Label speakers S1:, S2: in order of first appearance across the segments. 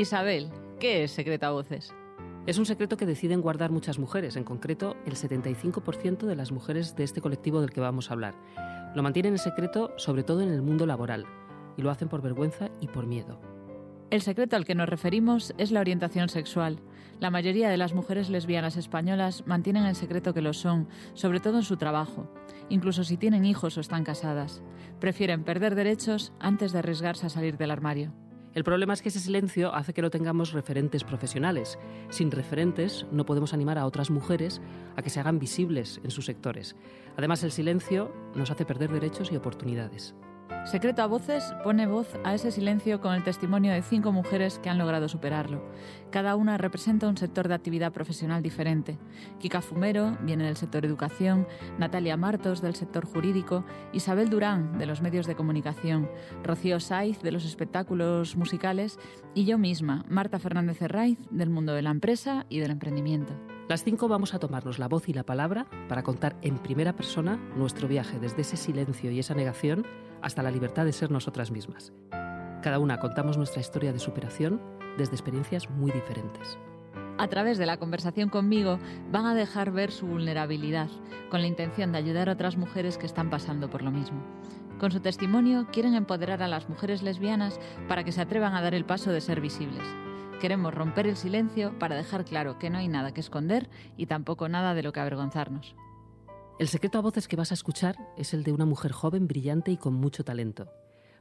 S1: Isabel, ¿qué es secreto a voces?
S2: Es un secreto que deciden guardar muchas mujeres, en concreto el 75% de las mujeres de este colectivo del que vamos a hablar. Lo mantienen en secreto sobre todo en el mundo laboral, y lo hacen por vergüenza y por miedo.
S1: El secreto al que nos referimos es la orientación sexual. La mayoría de las mujeres lesbianas españolas mantienen en secreto que lo son, sobre todo en su trabajo, incluso si tienen hijos o están casadas. Prefieren perder derechos antes de arriesgarse a salir del armario.
S2: El problema es que ese silencio hace que no tengamos referentes profesionales. Sin referentes no podemos animar a otras mujeres a que se hagan visibles en sus sectores. Además, el silencio nos hace perder derechos y oportunidades.
S1: Secreto a Voces pone voz a ese silencio con el testimonio de cinco mujeres que han logrado superarlo. Cada una representa un sector de actividad profesional diferente. Kika Fumero viene del sector educación, Natalia Martos del sector jurídico, Isabel Durán de los medios de comunicación, Rocío Saiz de los espectáculos musicales y yo misma, Marta Fernández Herraiz del mundo de la empresa y del emprendimiento.
S2: Las cinco vamos a tomarnos la voz y la palabra para contar en primera persona nuestro viaje desde ese silencio y esa negación hasta la libertad de ser nosotras mismas. Cada una contamos nuestra historia de superación desde experiencias muy diferentes.
S1: A través de la conversación conmigo van a dejar ver su vulnerabilidad, con la intención de ayudar a otras mujeres que están pasando por lo mismo. Con su testimonio quieren empoderar a las mujeres lesbianas para que se atrevan a dar el paso de ser visibles. Queremos romper el silencio para dejar claro que no hay nada que esconder y tampoco nada de lo que avergonzarnos.
S2: El secreto a voces que vas a escuchar es el de una mujer joven, brillante y con mucho talento.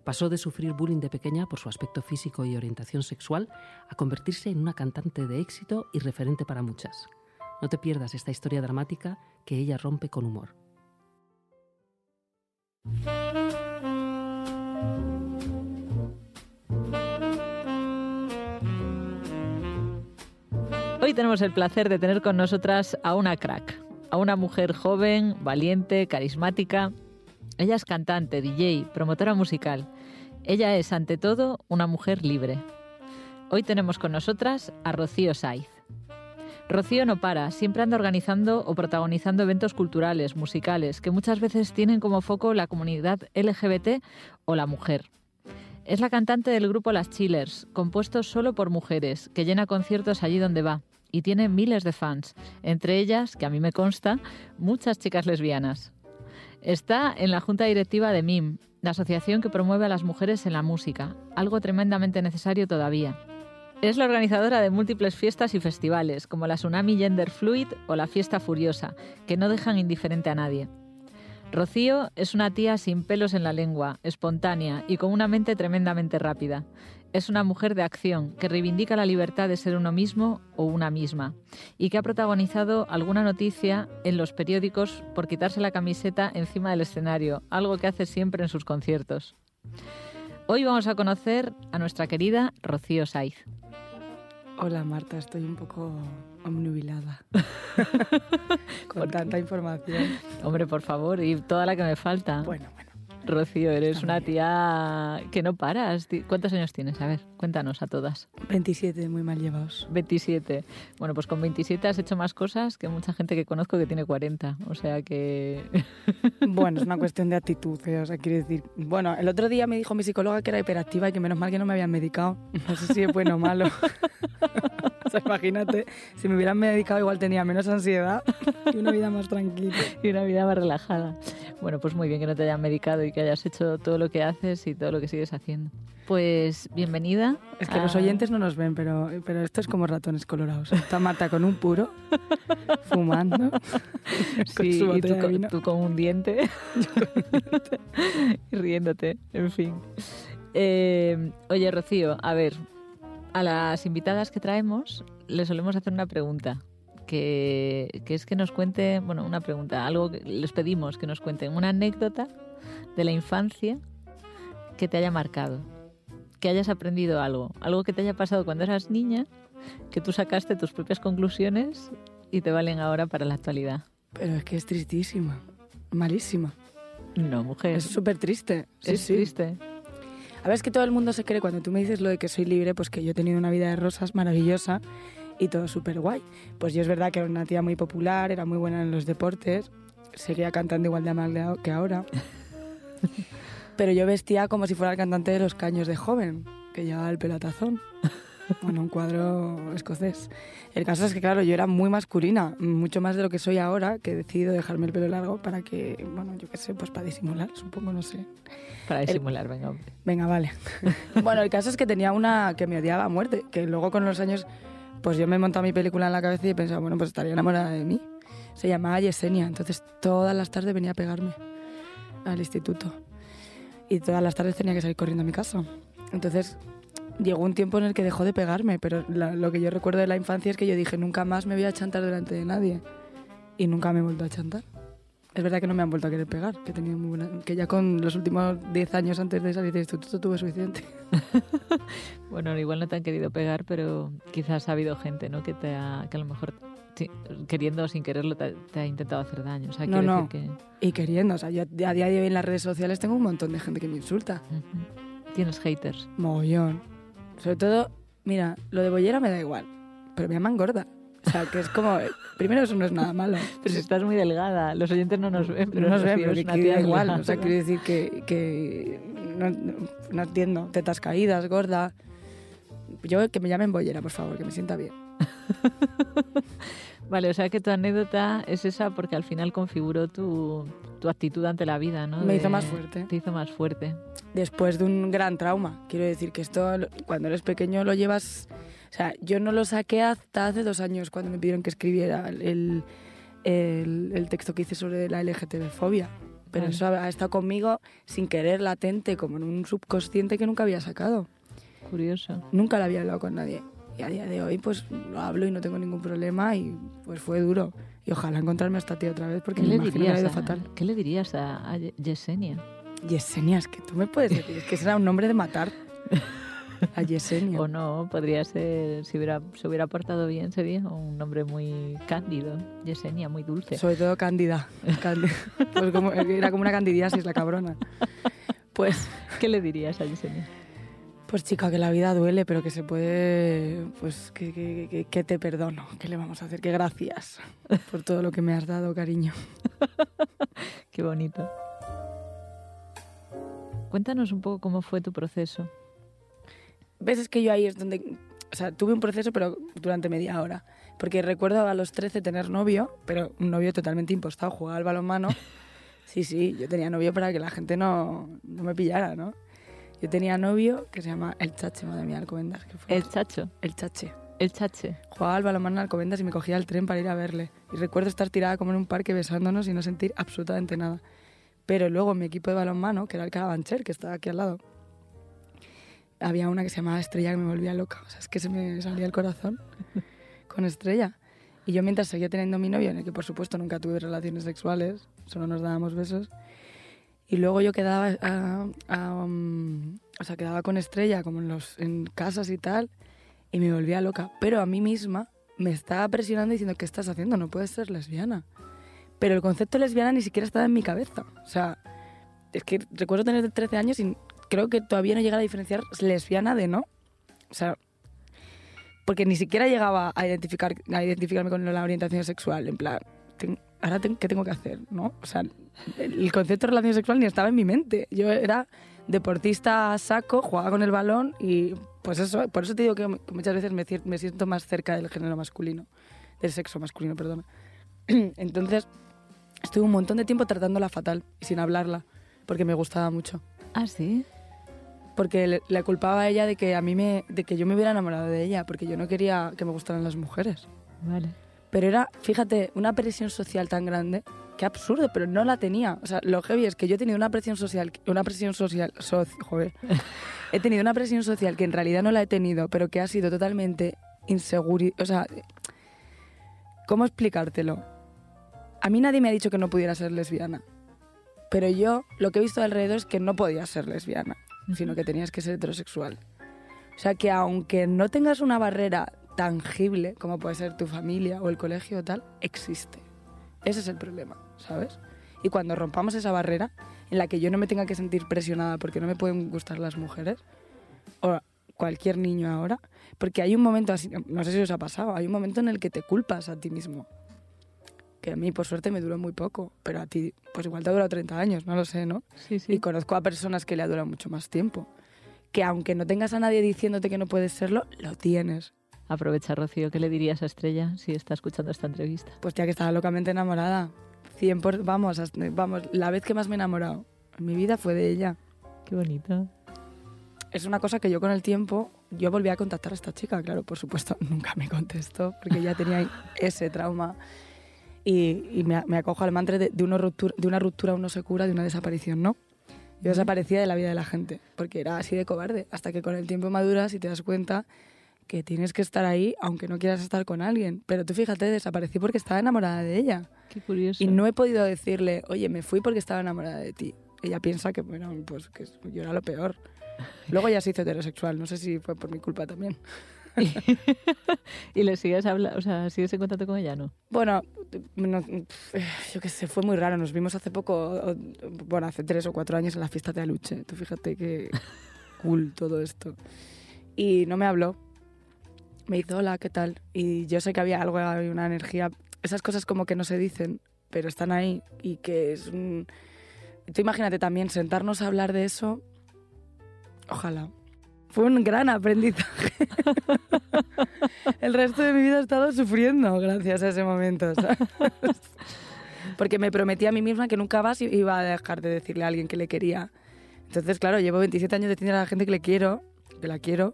S2: Pasó de sufrir bullying de pequeña por su aspecto físico y orientación sexual a convertirse en una cantante de éxito y referente para muchas. No te pierdas esta historia dramática que ella rompe con humor.
S1: Hoy tenemos el placer de tener con nosotras a una crack, a una mujer joven, valiente, carismática. Ella es cantante, DJ, promotora musical. Ella es, ante todo, una mujer libre. Hoy tenemos con nosotras a Rocío Saiz. Rocío no para, siempre anda organizando o protagonizando eventos culturales, musicales, que muchas veces tienen como foco la comunidad LGBT o la mujer. Es la cantante del grupo Las Chillers, compuesto solo por mujeres, que llena conciertos allí donde va y tiene miles de fans, entre ellas, que a mí me consta, muchas chicas lesbianas. Está en la junta directiva de MIM, la asociación que promueve a las mujeres en la música, algo tremendamente necesario todavía. Es la organizadora de múltiples fiestas y festivales, como la Tsunami Gender Fluid o la Fiesta Furiosa, que no dejan indiferente a nadie. Rocío es una tía sin pelos en la lengua, espontánea y con una mente tremendamente rápida. Es una mujer de acción que reivindica la libertad de ser uno mismo o una misma y que ha protagonizado alguna noticia en los periódicos por quitarse la camiseta encima del escenario, algo que hace siempre en sus conciertos. Hoy vamos a conocer a nuestra querida Rocío Saiz.
S3: Hola Marta, estoy un poco omnubilada con tanta información.
S1: Hombre, por favor, y toda la que me falta.
S3: Bueno, bueno.
S1: Rocío, eres una tía que no paras. ¿Cuántos años tienes? A ver, cuéntanos a todas.
S3: 27, muy mal llevados.
S1: 27. Bueno, pues con 27 has hecho más cosas que mucha gente que conozco que tiene 40. O sea que...
S3: Bueno, es una cuestión de actitud. ¿eh? O sea, quiero decir... Bueno, el otro día me dijo mi psicóloga que era hiperactiva y que menos mal que no me habían medicado. No sé si es bueno o malo. o sea, imagínate, si me hubieran medicado igual tenía menos ansiedad y una vida más tranquila.
S1: Y una vida más relajada. Bueno, pues muy bien que no te hayan medicado y que hayas hecho todo lo que haces y todo lo que sigues haciendo. Pues bienvenida.
S3: Es que los oyentes no nos ven, pero, pero esto es como ratones colorados. Está Marta con un puro, fumando.
S1: sí, y tú, con, tú con un diente. y riéndote, en fin. Eh, oye, Rocío, a ver, a las invitadas que traemos les solemos hacer una pregunta. Que, que, es que nos cuente, bueno, una pregunta, algo que les pedimos que nos cuenten, una anécdota de la infancia que te haya marcado, que hayas aprendido algo, algo que te haya pasado cuando eras niña, que tú sacaste tus propias conclusiones y te valen ahora para la actualidad.
S3: Pero es que es tristísima, malísima.
S1: No, mujer.
S3: Es súper triste. Sí,
S1: es
S3: sí.
S1: triste.
S3: A ver, es que todo el mundo se cree cuando tú me dices lo de que soy libre, pues que yo he tenido una vida de rosas maravillosa y todo súper guay. Pues yo es verdad que era una tía muy popular, era muy buena en los deportes, seguía cantando igual de mal que ahora. Pero yo vestía como si fuera el cantante de los caños de joven, que llevaba el pelatazón. Bueno, un cuadro escocés. El caso es que, claro, yo era muy masculina, mucho más de lo que soy ahora, que he decidido dejarme el pelo largo para que, bueno, yo qué sé, pues para disimular, supongo, no sé.
S1: Para disimular, venga, hombre.
S3: Venga, vale. bueno, el caso es que tenía una que me odiaba a muerte, que luego con los años, pues yo me he montado mi película en la cabeza y he pensado, bueno, pues estaría enamorada de mí. Se llamaba Yesenia, entonces todas las tardes venía a pegarme al instituto. Y todas las tardes tenía que salir corriendo a mi casa. Entonces llegó un tiempo en el que dejó de pegarme, pero la- lo que yo recuerdo de la infancia es que yo dije, nunca más me voy a chantar delante de nadie. Y nunca me he vuelto a chantar. Es verdad que no me han vuelto a querer pegar, que, tenido muy buena- que ya con los últimos 10 años antes de salir del instituto tuve suficiente.
S1: Bueno, igual no te han querido pegar, pero quizás ha habido gente, ¿no? Que te ha, que a lo mejor queriendo o sin quererlo te, te ha intentado hacer daño. O sea,
S3: No, no.
S1: decir
S3: Y queriendo, o sea, yo a día de hoy en las redes sociales tengo un montón de gente que me insulta.
S1: que ujú, tienes haters.
S3: Mogollón. Sobre todo, mira, lo de bollera me da igual, pero me llaman gorda. O sea, que es como, primero eso no es nada malo.
S1: Pero si estás muy delgada, los oyentes no nos ven, pero
S3: no nos ven, pero
S1: es
S3: que,
S1: una
S3: que
S1: tía
S3: da igual.
S1: delgada.
S3: O sea, quiero decir que, que no, no- no entiendo. Tetas caídas, gorda. Yo que me llamen bollera, por favor, que me sienta bien.
S1: Vale, o sea que tu anécdota es esa porque al final configuró tu, tu actitud ante la vida, ¿no?
S3: Me hizo
S1: De-
S3: más fuerte.
S1: Te hizo más fuerte.
S3: Después de un gran trauma. Quiero decir que esto, cuando eres pequeño, lo llevas. O sea, yo no lo saqué hasta hace dos años cuando me pidieron que escribiera el, el, el texto que hice sobre la LGTB-fobia. Pero
S1: Vale.
S3: eso ha, ha estado conmigo sin querer, latente, como en un subconsciente que nunca había sacado.
S1: Curioso.
S3: Nunca lo había hablado con nadie. Y a día de hoy, pues lo hablo y no tengo ningún problema y pues fue duro. Y ojalá encontrarme a esta tía otra vez porque
S1: ¿Qué
S3: me
S1: le,
S3: ha
S1: dirías
S3: ido
S1: a,
S3: fatal.
S1: ¿Qué le dirías a, a Ye- Yesenia?
S3: Yesenia, es que tú me puedes decir, es que será un nombre de matar. A Yesenia.
S1: O no, podría ser, si hubiera, se hubiera portado bien, sería un nombre muy cándido. Yesenia, muy dulce.
S3: Sobre todo Cándida. Cándida. Pues como- era como una candidiasis la cabrona. Pues,
S1: ¿Qué le dirías a Yesenia?
S3: Pues chica, que la vida duele, pero que se puede, pues que, que- que- que te perdono. ¿Qué le vamos a hacer? Que gracias por todo lo que me has dado, cariño.
S1: Qué bonito. Cuéntanos un poco cómo fue tu proceso.
S3: ¿Ves? Es que yo ahí es donde... O sea, tuve un proceso, pero durante media hora. Porque recuerdo a los 13 tener novio, pero un novio totalmente impostado, jugaba al balonmano. Sí, sí, yo tenía novio para que la gente no, no me pillara, ¿no? Yo tenía novio que se llama El Chache, madre mía, Alcobendas. Que fue
S1: El chacho,
S3: el Chache.
S1: el chache.
S3: Jugaba al balonmano en Alcobendas y me cogía el tren para ir a verle. Y recuerdo estar tirada como en un parque besándonos y no sentir absolutamente nada. Pero luego en mi equipo de balonmano, que era el Carabancher, que estaba aquí al lado, había una que se llamaba Estrella que me volvía loca. O sea, es que se me salía el corazón con Estrella. Y yo mientras seguía teniendo mi novio, en el que por supuesto nunca tuve relaciones sexuales, solo nos dábamos besos, y luego yo quedaba, ah, ah, um, o sea, quedaba con Estrella como en, los, en casas y tal, y me volvía loca. Pero a mí misma me estaba presionando diciendo, ¿qué estás haciendo? No puedes ser lesbiana. Pero el concepto lesbiana ni siquiera estaba en mi cabeza. O sea, es que recuerdo tener 13 años y creo que todavía no llegaba a diferenciar lesbiana de no. O sea, porque ni siquiera llegaba a, identificar, a identificarme con la orientación sexual. En plan, ahora ten- ¿qué tengo que hacer? ¿no? O sea, el, concepto de relación sexual ni estaba en mi mente. Yo era deportista a saco, jugaba con el balón y pues eso, por eso te digo que muchas veces me, me siento más cerca del género masculino, del sexo masculino, perdona. Entonces, estuve un montón de tiempo tratándola fatal y sin hablarla, porque me gustaba mucho.
S1: Ah, sí.
S3: Porque le, le culpaba a ella de que a mí me, de que yo me hubiera enamorado de ella, porque yo no quería que me gustaran las mujeres.
S1: Vale.
S3: Pero era, fíjate, una presión social tan grande, que absurdo, pero no la tenía. O sea, lo heavy es que yo he tenido una presión social, una presión social, soci- joder, he tenido una presión social que en realidad no la he tenido, pero que ha sido totalmente insegura. O sea, ¿cómo explicártelo? A mí nadie me ha dicho que no pudiera ser lesbiana, pero yo lo que he visto alrededor es que no podía ser lesbiana, sino que tenías que ser heterosexual. O sea que aunque no tengas una barrera tangible, como puede ser tu familia o el colegio o tal, existe. Ese es el problema, ¿sabes? Y cuando rompamos esa barrera, en la que yo no me tenga que sentir presionada porque no me pueden gustar las mujeres, o cualquier niño ahora, porque hay un momento así, no sé si os ha pasado, hay un momento en el que te culpas a ti mismo. Que a mí, por suerte, me duró muy poco, pero a ti, pues igual te ha durado 30 años, no lo sé, ¿no?
S1: Sí, sí.
S3: Y conozco a personas que le ha durado mucho más tiempo. que aunque no tengas a nadie diciéndote que no puedes serlo, lo tienes.
S1: Aprovecha, Rocío, ¿qué le dirías a Estrella si está escuchando esta entrevista?
S3: Pues ya que estaba locamente enamorada. 100 por, vamos, vamos, la vez que más me he enamorado en mi vida fue de ella.
S1: Qué bonito.
S3: Es una cosa que yo con el tiempo, yo volví a contactar a esta chica, claro, por supuesto, nunca me contestó porque ya tenía ese trauma. Y, me, acojo al mantra de, una ruptura, de una ruptura uno se cura, de una desaparición no. Yo desaparecía de la vida de la gente porque era así de cobarde, hasta que con el tiempo maduras y te das cuenta que tienes que estar ahí aunque no quieras estar con alguien. Pero tú fíjate, desaparecí porque estaba enamorada de ella.
S1: Qué curioso.
S3: Y no he podido decirle, oye, me fui porque estaba enamorada de ti. Ella piensa que, bueno, pues que yo era lo peor. Luego ya se hizo heterosexual, no sé si fue por mi culpa también.
S1: ¿Y le sigues hablando, o sea, sigues en contacto con ella, no?
S3: Bueno, yo qué sé, fue muy raro. Nos vimos hace poco, bueno, hace tres o cuatro años en la fiesta de Aluche. Tú fíjate qué cool todo esto. Y no me habló. Me hizo, hola, ¿qué tal? Y yo sé que había algo, había una energía. Esas cosas como que no se dicen, pero están ahí y que es un... Tú imagínate también sentarnos a hablar de eso. Ojalá. Fue un gran aprendizaje. El resto de mi vida he estado sufriendo gracias a ese momento. Porque me prometí a mí misma que nunca más iba a dejar de decirle a alguien que le quería. Entonces, claro, llevo 27 años diciendo a la gente que le quiero, que la quiero,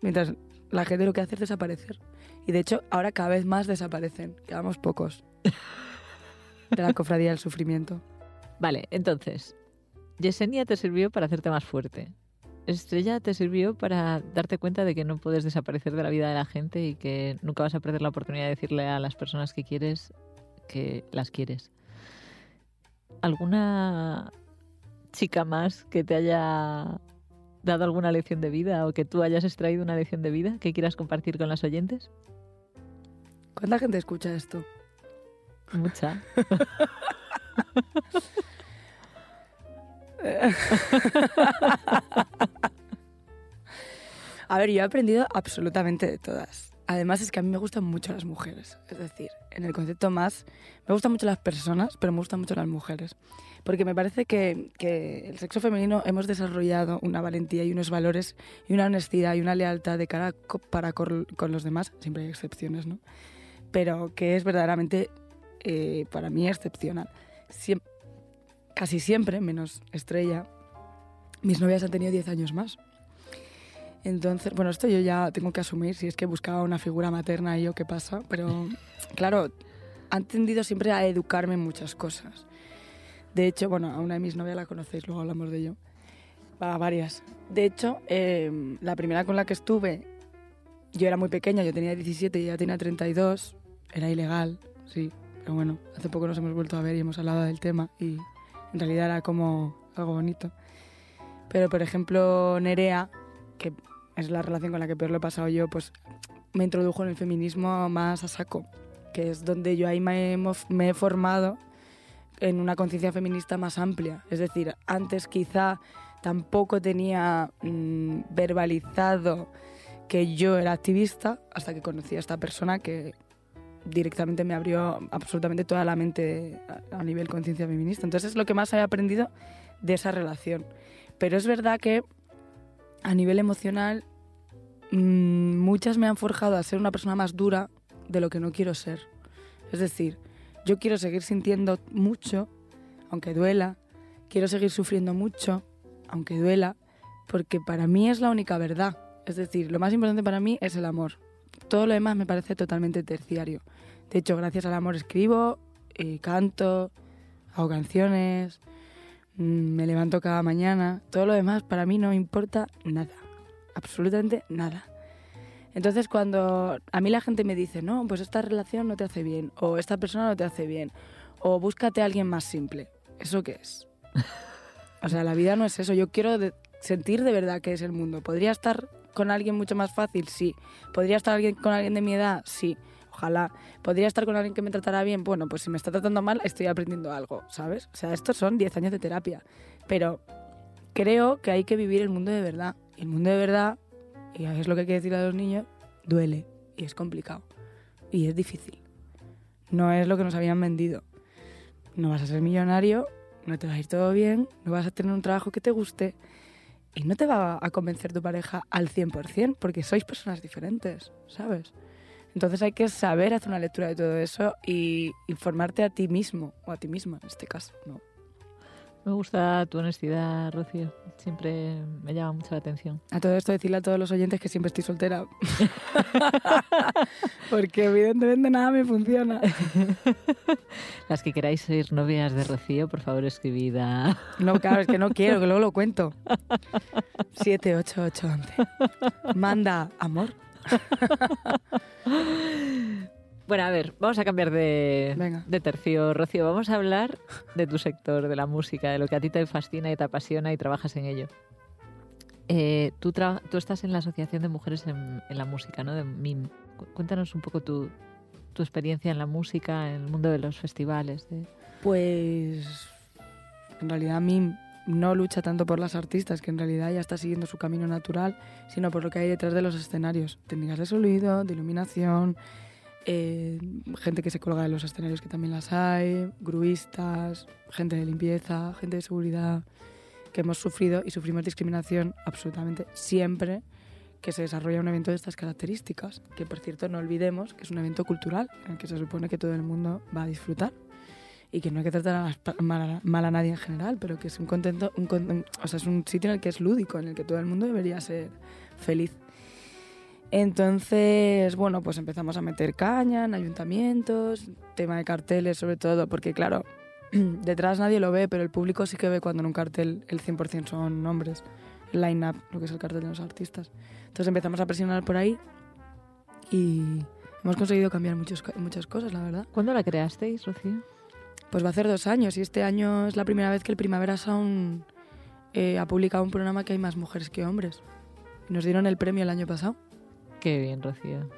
S3: mientras la gente lo que hace es desaparecer. Y de hecho, ahora cada vez más desaparecen. Quedamos pocos de la cofradía del sufrimiento.
S1: Vale, entonces, Yesenia te sirvió para hacerte más fuerte. Estrella te sirvió para darte cuenta de que no puedes desaparecer de la vida de la gente y que nunca vas a perder la oportunidad de decirle a las personas que quieres que las quieres. ¿Alguna chica más que te haya dado alguna lección de vida o que tú hayas extraído una lección de vida que quieras compartir con las oyentes?
S3: ¿Cuánta gente escucha esto?
S1: Mucha.
S3: a ver, yo he aprendido absolutamente de todas. Además es que a mí me gustan mucho las mujeres. Es decir, en el concepto más, me gustan mucho las personas, pero me gustan mucho las mujeres. Porque me parece que, que el sexo femenino hemos desarrollado una valentía y unos valores y una honestidad y una lealtad de cara para con, los demás. Siempre hay excepciones, ¿no? Pero que es verdaderamente, eh, para mí, excepcional. Casi siempre, menos Estrella, mis novias han tenido 10 años más. Entonces, bueno, esto yo ya tengo que asumir, si es que buscaba una figura materna y yo qué pasa, pero claro, han tendido siempre a educarme en muchas cosas. De hecho, bueno, a una de mis novias la conocéis, luego hablamos de ello. A varias. De hecho, em, la primera con la que estuve, yo era muy pequeña, yo tenía 17 y ella tenía 32, era ilegal, sí, pero bueno, hace poco nos hemos vuelto a ver y hemos hablado del tema y en realidad era como algo bonito. Pero, por ejemplo, Nerea, que es la relación con la que peor lo he pasado yo, pues me introdujo en el feminismo más a saco, que es donde yo ahí me he, formado en una conciencia feminista más amplia. Es decir, antes quizá tampoco tenía mm, verbalizado que yo era activista hasta que conocí a esta persona que directamente me abrió absolutamente toda la mente a, nivel conciencia feminista. Entonces es lo que más he aprendido de esa relación. Pero es verdad que a nivel emocional mm, muchas me han forjado a ser una persona más dura de lo que no quiero ser. Es decir, yo quiero seguir sintiendo mucho, aunque duela, quiero seguir sufriendo mucho, aunque duela, porque para mí es la única verdad. Es decir, lo más importante para mí es el amor. Todo lo demás me parece totalmente terciario. De hecho, gracias al amor escribo, y canto, hago canciones, me levanto cada mañana. Todo lo demás para mí no importa nada, absolutamente nada. Entonces cuando a mí la gente me dice, no, pues esta relación no te hace bien, o esta persona no te hace bien, o búscate a alguien más simple, ¿eso qué es? O sea, la vida no es eso, yo quiero sentir de verdad que es el mundo. ¿Podría estar con alguien mucho más fácil? Sí. ¿Podría estar alguien, con alguien de mi edad? Sí. Ojalá. ¿Podría estar con alguien que me tratara bien? Bueno, pues si me está tratando mal, estoy aprendiendo algo, ¿sabes? O sea, estos son 10 años de terapia. Pero creo que hay que vivir el mundo de verdad. Y el mundo de verdad, y es lo que hay que decir a los niños, duele. Y es complicado. Y es difícil. No es lo que nos habían vendido. No vas a ser millonario, no te va a ir todo bien, no vas a tener un trabajo que te guste y no te va a convencer tu pareja al 100% porque sois personas diferentes, ¿sabes? Entonces hay que saber hacer una lectura de todo eso y informarte a ti mismo o a ti misma en este caso, ¿no?
S1: Me gusta tu honestidad, Rocío. Siempre me llama mucho la atención.
S3: A todo esto decirle a todos los oyentes que siempre estoy soltera. Porque evidentemente nada me funciona.
S1: Las que queráis ser novias de Rocío, por favor escribid a...
S3: No, claro, es que no quiero, que luego lo cuento. 7, 8, 8, 11. Manda amor.
S1: Bueno, a ver, vamos a cambiar de,
S3: Venga.
S1: de tercio, Rocío. Vamos a hablar de tu sector, de la música, de lo que a ti te fascina y te apasiona y trabajas en ello. Eh, tú, estás en la Asociación de Mujeres en, en la Música, ¿no? De MIM. Cu- Cuéntanos un poco tu, tu experiencia en la música, en el mundo de los festivales. de-
S3: Pues en realidad mí no lucha tanto por las artistas, que en realidad ya está siguiendo su camino natural, sino por lo que hay detrás de los escenarios. Técnicas de sonido, de iluminación, eh, gente que se colga de los escenarios que también las hay, gruistas, gente de limpieza, gente de seguridad, que hemos sufrido y sufrimos discriminación absolutamente siempre que se desarrolla un evento de estas características, que por cierto no olvidemos que es un evento cultural en el que se supone que todo el mundo va a disfrutar y que no hay que tratar a mal, mal a nadie en general, pero que es un contento, un o sea, es un sitio en el que es lúdico, en el que todo el mundo debería ser feliz. Entonces, bueno, pues empezamos a meter caña en ayuntamientos, tema de carteles sobre todo, porque claro, detrás nadie lo ve, pero el público sí que ve cuando en un cartel el 100% son nombres, el line-up, lo que es el cartel de los artistas. Entonces empezamos a presionar por ahí y hemos conseguido cambiar muchos, muchas cosas, la verdad.
S1: ¿Cuándo la creasteis, Rocío?
S3: Pues va a hacer dos años y este año es la primera vez que el Primavera Sound eh, ha publicado un programa que hay más mujeres que hombres. Nos dieron el premio el año pasado.
S1: Qué bien, Rocío.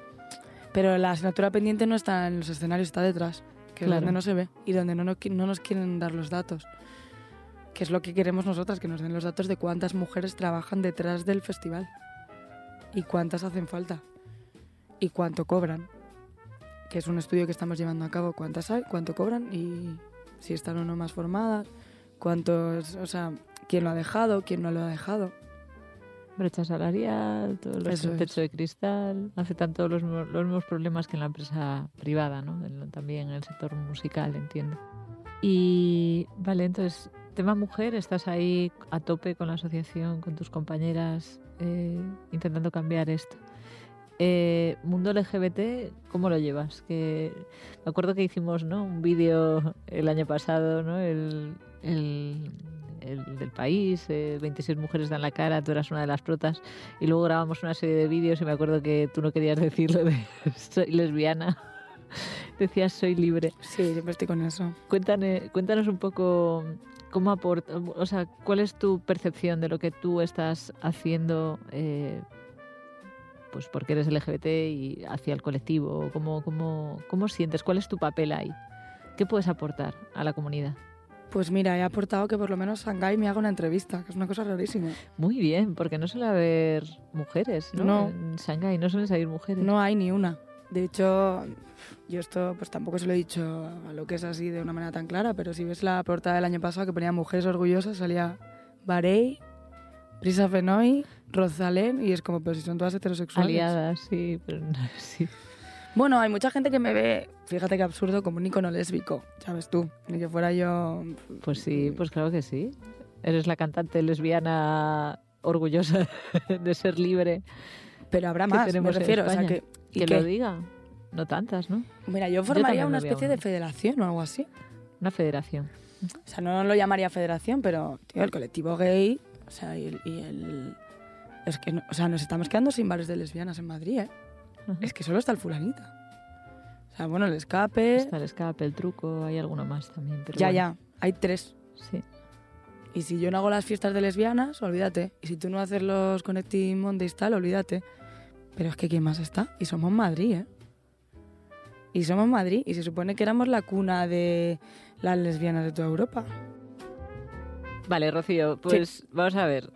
S3: Pero la asignatura pendiente no está en los escenarios, está detrás, que
S1: Claro.
S3: es donde no se ve y donde no no nos quieren dar los datos. Que es lo que queremos nosotras, que nos den los datos de cuántas mujeres trabajan detrás del festival y cuántas hacen falta y cuánto cobran. Que es un estudio que estamos llevando a cabo, cuántas hay, cuánto cobran y si están o no más formadas, cuántos, o sea, quién lo ha dejado, quién no lo ha dejado.
S1: Brecha salarial, todo
S3: Eso
S1: el
S3: es.
S1: techo de cristal, afectan todos los, los mismos problemas que en la empresa privada, ¿no? También en el sector musical, entiendo. Y vale, entonces, tema mujer, estás ahí a tope con la asociación, con tus compañeras, eh, intentando cambiar esto. Eh, mundo LGBT, ¿cómo lo llevas? Que me acuerdo que hicimos ¿no? un vídeo el año pasado, ¿no? El, el- el del país, eh, 26 mujeres dan la cara, tú eras una de las protas, y luego grabamos una serie de vídeos y me acuerdo que tú no querías decirlo de soy lesbiana, decías soy libre.
S3: Sí, siempre estoy con eso.
S1: Cuéntane- cuéntanos un poco cómo aporta, o sea, cuál es tu percepción de lo que tú estás haciendo, eh, pues porque eres LGBT y hacia el colectivo, cómo, cómo, cómo sientes, cuál es tu papel ahí, qué puedes aportar a la comunidad.
S3: Pues mira, he aportado que por lo menos Shanghai me haga una entrevista, que es una cosa rarísima.
S1: Muy bien, porque no suele haber mujeres, ¿no?
S3: No.
S1: En Shanghái no suelen salir mujeres.
S3: No hay ni una. De hecho, yo esto pues tampoco se lo he dicho a lo que es así de una manera tan clara, pero si ves la portada del año pasado que ponía Mujeres Orgullosas, salía Barey, Brisa Fenoy, Rosalén, y es como, pero si son todas heterosexuales.
S1: Aliadas, sí, pero no, sí.
S3: Bueno, hay mucha gente que me ve, fíjate qué absurdo, como un icono lésbico, sabes tú, ni que fuera yo...
S1: Pues sí, pues claro que sí. Eres la cantante lesbiana orgullosa de ser libre.
S3: Pero habrá más, me refiero, o sea que... ¿y
S1: Que
S3: qué?
S1: lo diga. No tantas, ¿no?
S3: Mira, yo formaría una especie de federación o algo así.
S1: Una federación.
S3: O sea, no lo llamaría federación, pero, tío, el colectivo gay, o sea, y el... y el- es que, no- o sea, nos estamos quedando sin bares de lesbianas en Madrid, ¿eh?
S1: Ajá.
S3: Es que solo está el fulanita. O sea, bueno, el escape...
S1: Está el escape, el truco, hay alguno más también. Pero
S3: ya,
S1: bueno,
S3: ya, hay tres.
S1: Sí.
S3: Y si yo no hago las fiestas de lesbianas, olvídate. Y si tú no haces los Connecting Mondays tal, olvídate. Pero es que ¿quién más está? Y somos Madrid, ¿eh? Y somos Madrid. Y se supone que éramos la cuna de las lesbianas de toda Europa.
S1: Vale, Rocío, pues vamos a ver.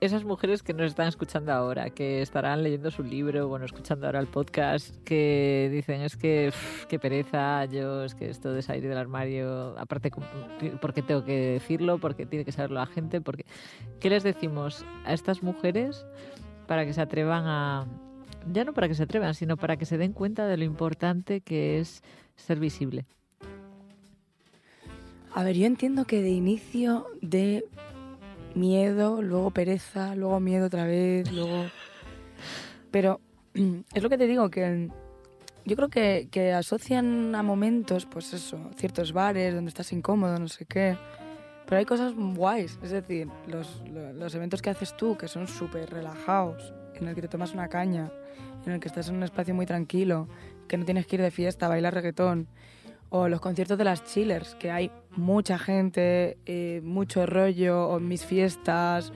S1: esas mujeres que nos están escuchando ahora, que estarán leyendo su libro, bueno, escuchando ahora el podcast, que dicen es que qué pereza, yo es que esto de salir del armario, aparte porque tengo que decirlo, porque tiene que saberlo la gente, porque ¿qué les decimos a estas mujeres para que se atrevan a ya no para que se atrevan, sino para que se den cuenta de lo importante que es ser visible?
S3: A ver, yo entiendo que de inicio de miedo, luego pereza, luego miedo otra vez, luego... Pero es lo que te digo, que yo creo que, que, asocian a momentos, pues eso, ciertos bares donde estás incómodo, no sé qué. Pero hay cosas guays, es decir, los, los eventos que haces tú, que son súper relajados, en el que te tomas una caña, en el que estás en un espacio muy tranquilo, que no tienes que ir de fiesta bailar reggaetón, o los conciertos de las chillers, que hay mucha gente, eh, mucho rollo, o mis fiestas.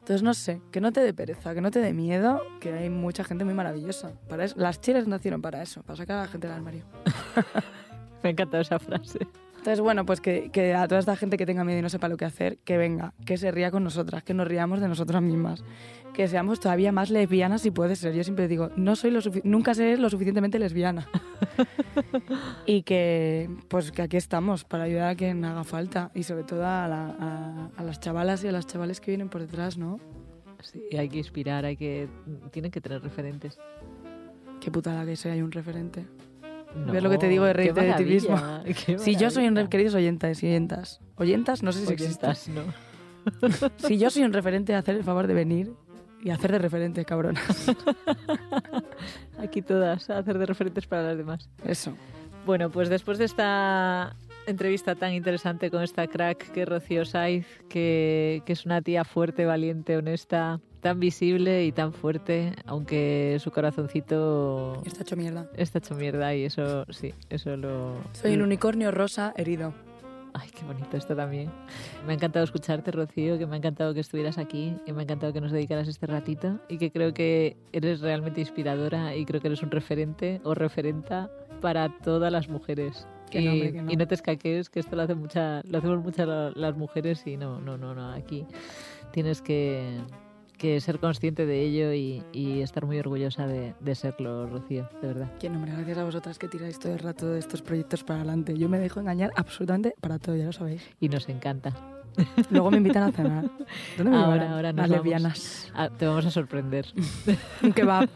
S3: Entonces, no sé, que no te dé pereza, que no te dé miedo, que hay mucha gente muy maravillosa. Para eso, las chillers nacieron para eso, para sacar a la gente del armario.
S1: Me ha encantado esa frase.
S3: Entonces, bueno, pues que, que, a toda esta gente que tenga miedo y no sepa lo que hacer, que venga, que se ría con nosotras, que nos riamos de nosotras mismas, que seamos todavía más lesbianas si puede ser. Yo siempre digo, no soy lo nunca seré lo suficientemente lesbiana. y que, pues que aquí estamos para ayudar a quien haga falta y sobre todo a, la, a, las chavalas y a las chavales que vienen por detrás, ¿no?
S1: Sí, hay que inspirar, hay que, tienen que tener referentes.
S3: Qué putada que sea hay un referente. No, ¿Ves lo que te digo de reírte de ti mismo? Si yo soy un queridos oyentes y oyentas. Oyentas, no sé si
S1: Oyentas.
S3: No. si yo soy un referente, hacer el favor de venir y hacer de referente, cabronas.
S1: Aquí todas, hacer de referentes para las demás.
S3: Eso.
S1: Bueno, pues después de esta entrevista tan interesante con esta crack que es Rocío Saiz, que, que, es una tía fuerte, valiente, honesta, tan visible y tan fuerte, aunque su corazoncito...
S3: Está hecho mierda.
S1: Está hecho mierda y eso, sí, eso lo...
S3: Soy un unicornio rosa herido.
S1: Ay, qué bonito esto también. Me ha encantado escucharte, Rocío, que me ha encantado que estuvieras aquí, y me ha encantado que nos dedicaras este ratito y que creo que eres realmente inspiradora y creo que eres un referente o referenta para todas las mujeres.
S3: Que no, hombre, que no.
S1: Y no te escaques, que esto lo, hace mucha, lo hacemos muchas las mujeres y no, no, no, no. Aquí tienes que, que ser consciente de ello y, y estar muy orgullosa de, de, serlo, Rocío, de verdad.
S3: Que nombre, gracias a vosotras que tiráis todo el rato de estos proyectos para adelante. Yo me dejo engañar absolutamente para todo, ya lo sabéis.
S1: Y nos encanta.
S3: Luego me invitan a cenar. ¿Dónde me
S1: ahora, ahora
S3: Las lesbianas.
S1: A, te vamos a sorprender.
S3: Un kebab.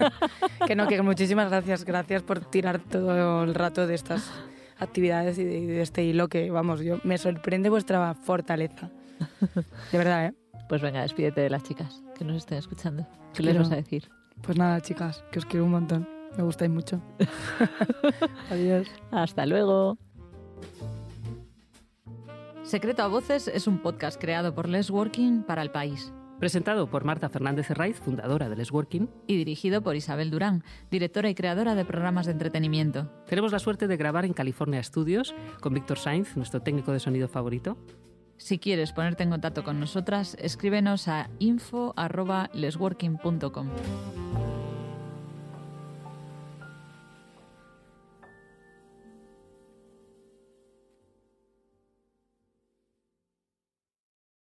S3: que no, que muchísimas gracias. Gracias por tirar todo el rato de estas actividades y de, y de este hilo que, vamos, yo me sorprende vuestra fortaleza. De verdad, ¿eh?
S1: Pues venga, despídete de las chicas que nos estén escuchando. ¿Qué les vas a decir?
S3: Pues nada, chicas, que os quiero un montón. Me gustáis mucho. Adiós.
S1: Hasta luego. Secreto a Voces es un podcast creado por Les Working para el país.
S2: Presentado por Marta Fernández Herraiz, fundadora de Les Working.
S1: Y dirigido por Isabel Durán, directora y creadora de programas de entretenimiento.
S2: Tenemos la suerte de grabar en California Studios con Víctor Sainz, nuestro técnico de sonido favorito.
S1: Si quieres ponerte en contacto con nosotras, escríbenos a info.lesworking.com.